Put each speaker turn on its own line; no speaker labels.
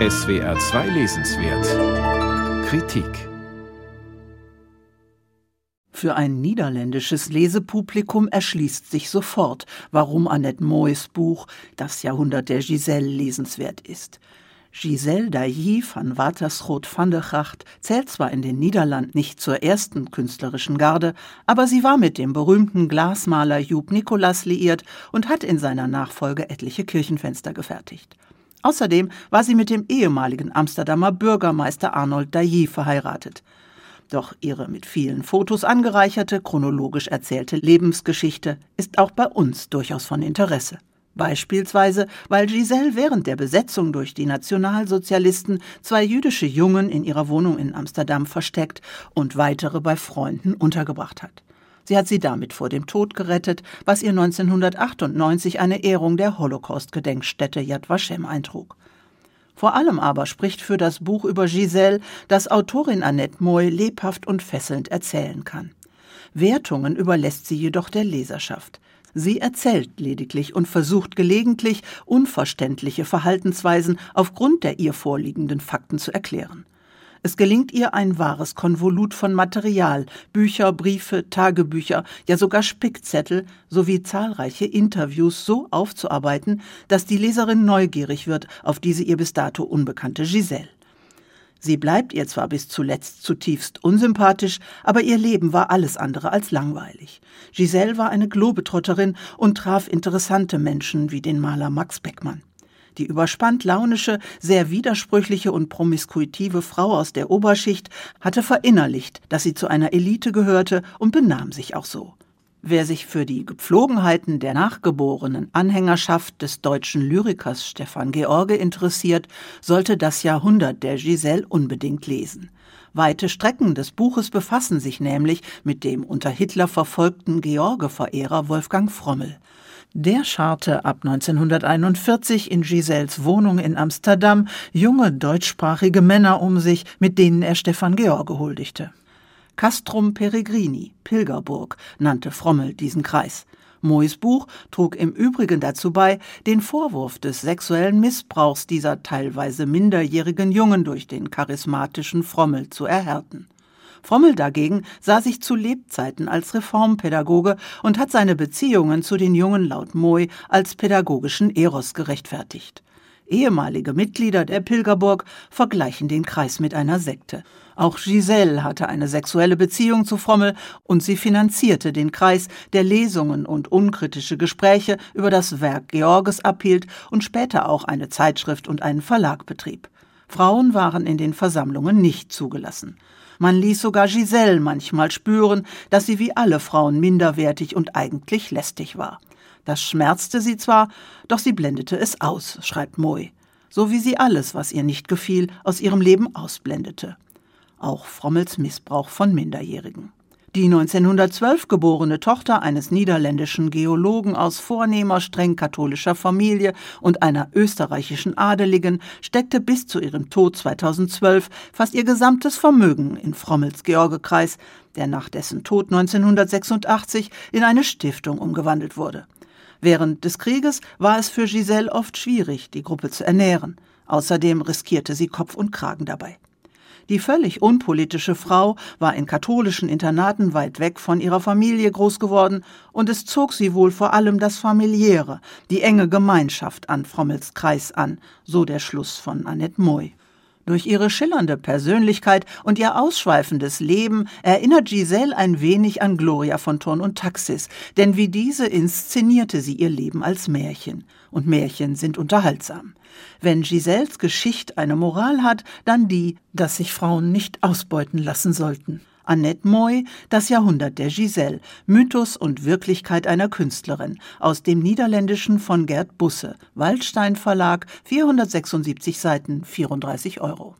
SWR 2 Lesenswert Kritik
Für ein niederländisches Lesepublikum erschließt sich sofort, warum Annette Moys Buch Das Jahrhundert der Giselle lesenswert ist. Giselle Dailly van Watersrood van der Gracht zählt zwar in den Niederlanden nicht zur ersten künstlerischen Garde, aber sie war mit dem berühmten Glasmaler Joop Nicolas liiert und hat in seiner Nachfolge etliche Kirchenfenster gefertigt. Außerdem war sie mit dem ehemaligen Amsterdamer Bürgermeister Arnold Dailly verheiratet. Doch ihre mit vielen Fotos angereicherte, chronologisch erzählte Lebensgeschichte ist auch bei uns durchaus von Interesse. Beispielsweise, weil Giselle während der Besetzung durch die Nationalsozialisten zwei jüdische Jungen in ihrer Wohnung in Amsterdam versteckt und weitere bei Freunden untergebracht hat. Sie hat sie damit vor dem Tod gerettet, was ihr 1998 eine Ehrung der Holocaust-Gedenkstätte Yad Vashem eintrug. Vor allem aber spricht für das Buch über Giselle, dass Autorin Annette Moy lebhaft und fesselnd erzählen kann. Wertungen überlässt sie jedoch der Leserschaft. Sie erzählt lediglich und versucht gelegentlich unverständliche Verhaltensweisen aufgrund der ihr vorliegenden Fakten zu erklären. Es gelingt ihr ein wahres Konvolut von Material, Bücher, Briefe, Tagebücher, ja sogar Spickzettel sowie zahlreiche Interviews so aufzuarbeiten, dass die Leserin neugierig wird auf diese ihr bis dato unbekannte Giselle. Sie bleibt ihr zwar bis zuletzt zutiefst unsympathisch, aber ihr Leben war alles andere als langweilig. Giselle war eine Globetrotterin und traf interessante Menschen wie den Maler Max Beckmann. Die überspannt launische, sehr widersprüchliche und promiskuitive Frau aus der Oberschicht hatte verinnerlicht, dass sie zu einer Elite gehörte und benahm sich auch so. Wer sich für die Gepflogenheiten der nachgeborenen Anhängerschaft des deutschen Lyrikers Stefan George interessiert, sollte das Jahrhundert der Giselle unbedingt lesen. Weite Strecken des Buches befassen sich nämlich mit dem unter Hitler verfolgten George-Verehrer Wolfgang Frommel. Der scharte ab 1941 in Giselles Wohnung in Amsterdam junge deutschsprachige Männer um sich, mit denen er Stefan George huldigte. Castrum Peregrini, Pilgerburg, nannte Frommel diesen Kreis. Moys Buch trug im Übrigen dazu bei, den Vorwurf des sexuellen Missbrauchs dieser teilweise minderjährigen Jungen durch den charismatischen Frommel zu erhärten. Frommel dagegen sah sich zu Lebzeiten als Reformpädagoge und hat seine Beziehungen zu den Jungen laut Moy als pädagogischen Eros gerechtfertigt. Ehemalige Mitglieder der Pilgerburg vergleichen den Kreis mit einer Sekte. Auch Giselle hatte eine sexuelle Beziehung zu Frommel und sie finanzierte den Kreis, der Lesungen und unkritische Gespräche über das Werk Georges abhielt und später auch eine Zeitschrift und einen Verlag betrieb. Frauen waren in den Versammlungen nicht zugelassen. Man ließ sogar Giselle manchmal spüren, dass sie wie alle Frauen minderwertig und eigentlich lästig war. Das schmerzte sie zwar, doch sie blendete es aus, schreibt Moy, so wie sie alles, was ihr nicht gefiel, aus ihrem Leben ausblendete. Auch Frommels Missbrauch von Minderjährigen. Die 1912 geborene Tochter eines niederländischen Geologen aus vornehmer, streng katholischer Familie und einer österreichischen Adeligen steckte bis zu ihrem Tod 2012 fast ihr gesamtes Vermögen in Frommels Georgekreis, der nach dessen Tod 1986 in eine Stiftung umgewandelt wurde. Während des Krieges war es für Giselle oft schwierig, die Gruppe zu ernähren. Außerdem riskierte sie Kopf und Kragen dabei. Die völlig unpolitische Frau war in katholischen Internaten weit weg von ihrer Familie groß geworden, und es zog sie wohl vor allem das familiäre, die enge Gemeinschaft an Frommels Kreis an, so der Schluss von Annette Moy. Durch ihre schillernde Persönlichkeit und ihr ausschweifendes Leben erinnert Giselle ein wenig an Gloria von Thurn und Taxis, denn wie diese inszenierte sie ihr Leben als Märchen. Und Märchen sind unterhaltsam. Wenn Giselles Geschichte eine Moral hat, dann die, dass sich Frauen nicht ausbeuten lassen sollten. Annette Moy, Das Jahrhundert der Giselle, Mythos und Wirklichkeit einer Künstlerin, aus dem Niederländischen von Gerd Busse, Waldstein Verlag, 476 Seiten, 34 Euro.